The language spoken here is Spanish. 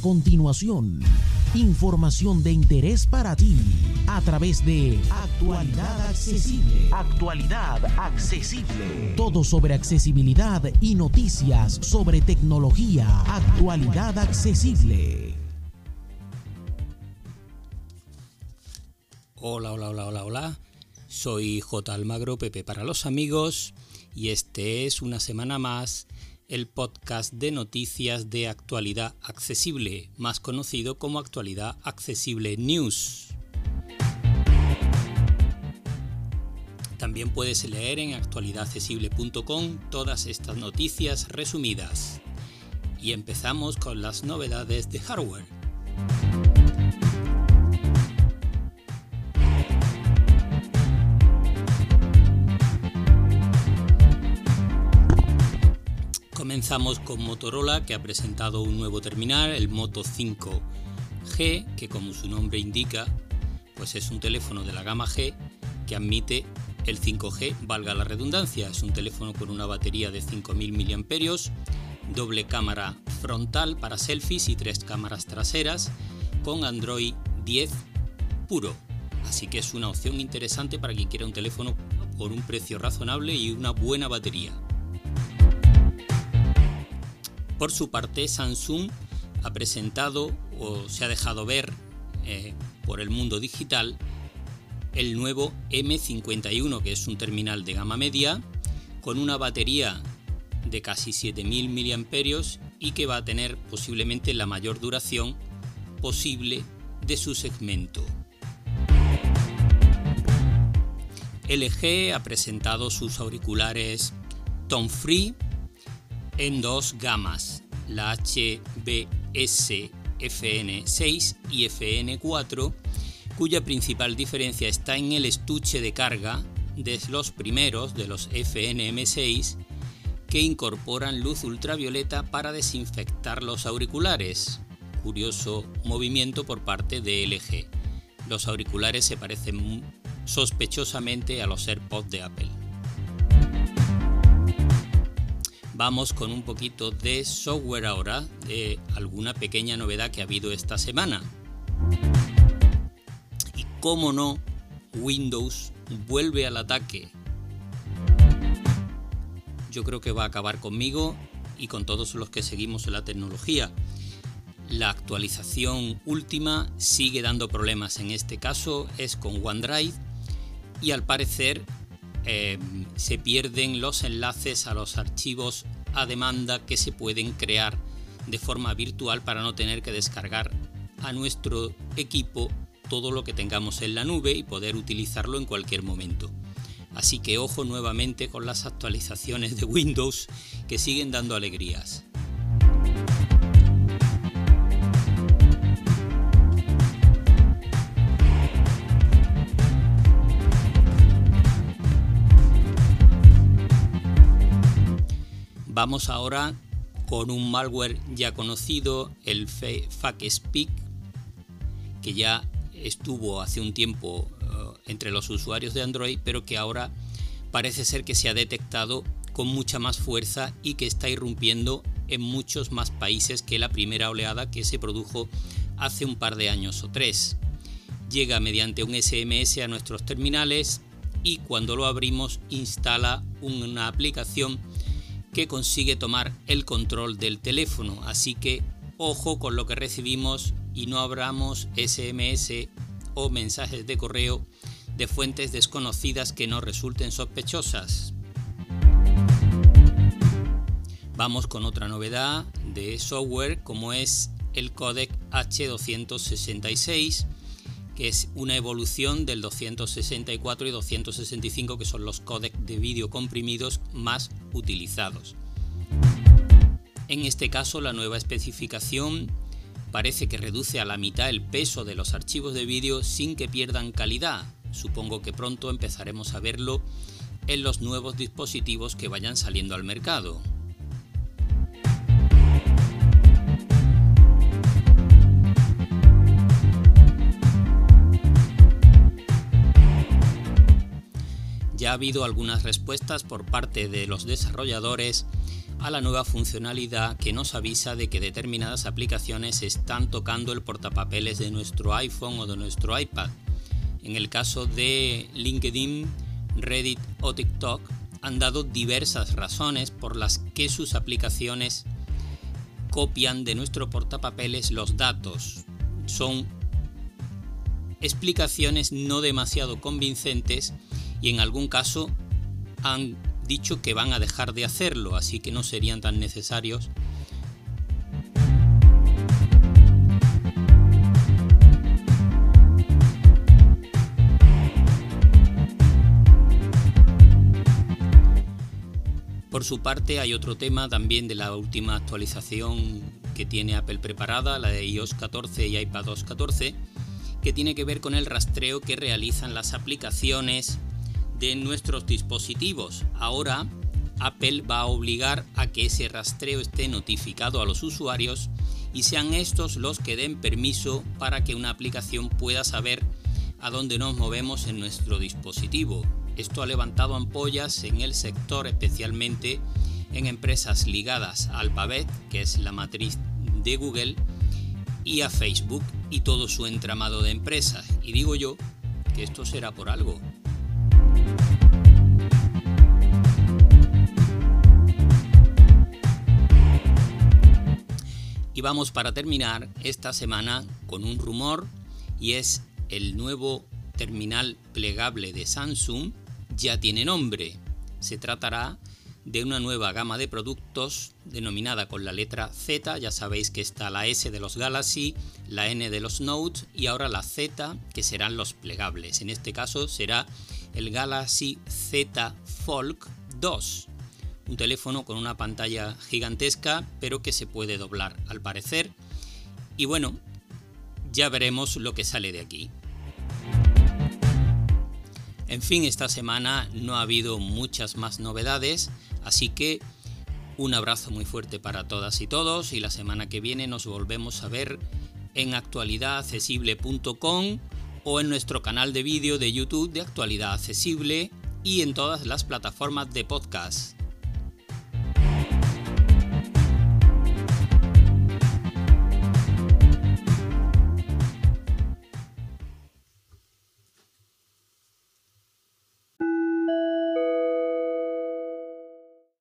continuación, información de interés para ti a través de Actualidad Accesible. Actualidad Accesible. Todo sobre accesibilidad y noticias sobre tecnología. Actualidad Accesible. Hola, hola, hola, hola, hola. Soy J. Almagro, Pepe para los amigos, y este es una semana más el podcast de noticias de actualidad accesible, más conocido como Actualidad Accesible News. También puedes leer en actualidadaccesible.com todas estas noticias resumidas. Y empezamos con las novedades de hardware. Comenzamos con Motorola que ha presentado un nuevo terminal, el Moto 5G, que como su nombre indica, pues es un teléfono de la gama G que admite el 5G, valga la redundancia, es un teléfono con una batería de 5000 mAh, doble cámara frontal para selfies y tres cámaras traseras con Android 10 puro. Así que es una opción interesante para quien quiera un teléfono por un precio razonable y una buena batería. Por su parte, Samsung ha presentado o se ha dejado ver eh, por el mundo digital el nuevo M51, que es un terminal de gama media con una batería de casi 7000 mAh y que va a tener posiblemente la mayor duración posible de su segmento. LG ha presentado sus auriculares Tone Free en dos gamas, la HBS FN6 y FN4, cuya principal diferencia está en el estuche de carga de los primeros de los FNM6 que incorporan luz ultravioleta para desinfectar los auriculares. Curioso movimiento por parte de LG. Los auriculares se parecen sospechosamente a los AirPods de Apple. Vamos con un poquito de software ahora, de alguna pequeña novedad que ha habido esta semana. Y cómo no, Windows vuelve al ataque. Yo creo que va a acabar conmigo y con todos los que seguimos en la tecnología. La actualización última sigue dando problemas, en este caso es con OneDrive y al parecer Em, se pierden los enlaces a los archivos a demanda que se pueden crear de forma virtual para no tener que descargar a nuestro equipo todo lo que tengamos en la nube y poder utilizarlo en cualquier momento. Así que ojo nuevamente con las actualizaciones de Windows que siguen dando alegrías. Vamos ahora con un malware ya conocido, el FakeSpeak, que ya estuvo hace un tiempo eh, entre los usuarios de Android, pero que ahora parece ser que se ha detectado con mucha más fuerza y que está irrumpiendo en muchos más países que la primera oleada que se produjo hace un par de años o tres. Llega mediante un SMS a nuestros terminales y cuando lo abrimos instala una aplicación que consigue tomar el control del teléfono. Así que ojo con lo que recibimos y no abramos SMS o mensajes de correo de fuentes desconocidas que nos resulten sospechosas. Vamos con otra novedad de software como es el codec H266 es una evolución del 264 y 265, que son los códecs de vídeo comprimidos más utilizados. En este caso, la nueva especificación parece que reduce a la mitad el peso de los archivos de vídeo sin que pierdan calidad. Supongo que pronto empezaremos a verlo en los nuevos dispositivos que vayan saliendo al mercado. Ha habido algunas respuestas por parte de los desarrolladores a la nueva funcionalidad que nos avisa de que determinadas aplicaciones están tocando el portapapeles de nuestro iPhone o de nuestro iPad. En el caso de LinkedIn, Reddit o TikTok han dado diversas razones por las que sus aplicaciones copian de nuestro portapapeles los datos. Son explicaciones no demasiado convincentes y en algún caso han dicho que van a dejar de hacerlo, así que no serían tan necesarios. Por su parte hay otro tema también de la última actualización que tiene Apple preparada, la de iOS 14 y iPadOS 14, que tiene que ver con el rastreo que realizan las aplicaciones de nuestros dispositivos. Ahora Apple va a obligar a que ese rastreo esté notificado a los usuarios y sean estos los que den permiso para que una aplicación pueda saber a dónde nos movemos en nuestro dispositivo. Esto ha levantado ampollas en el sector, especialmente en empresas ligadas a Alphabet, que es la matriz de Google, y a Facebook y todo su entramado de empresas. Y digo yo que esto será por algo. Y vamos para terminar esta semana con un rumor y es el nuevo terminal plegable de Samsung ya tiene nombre. Se tratará de una nueva gama de productos denominada con la letra Z, ya sabéis que está la S de los Galaxy, la N de los Note y ahora la Z que serán los plegables. En este caso será el Galaxy Z Folk 2, un teléfono con una pantalla gigantesca pero que se puede doblar al parecer. Y bueno, ya veremos lo que sale de aquí. En fin, esta semana no ha habido muchas más novedades, así que un abrazo muy fuerte para todas y todos y la semana que viene nos volvemos a ver en actualidadaccesible.com o en nuestro canal de vídeo de YouTube de Actualidad Accesible y en todas las plataformas de podcast.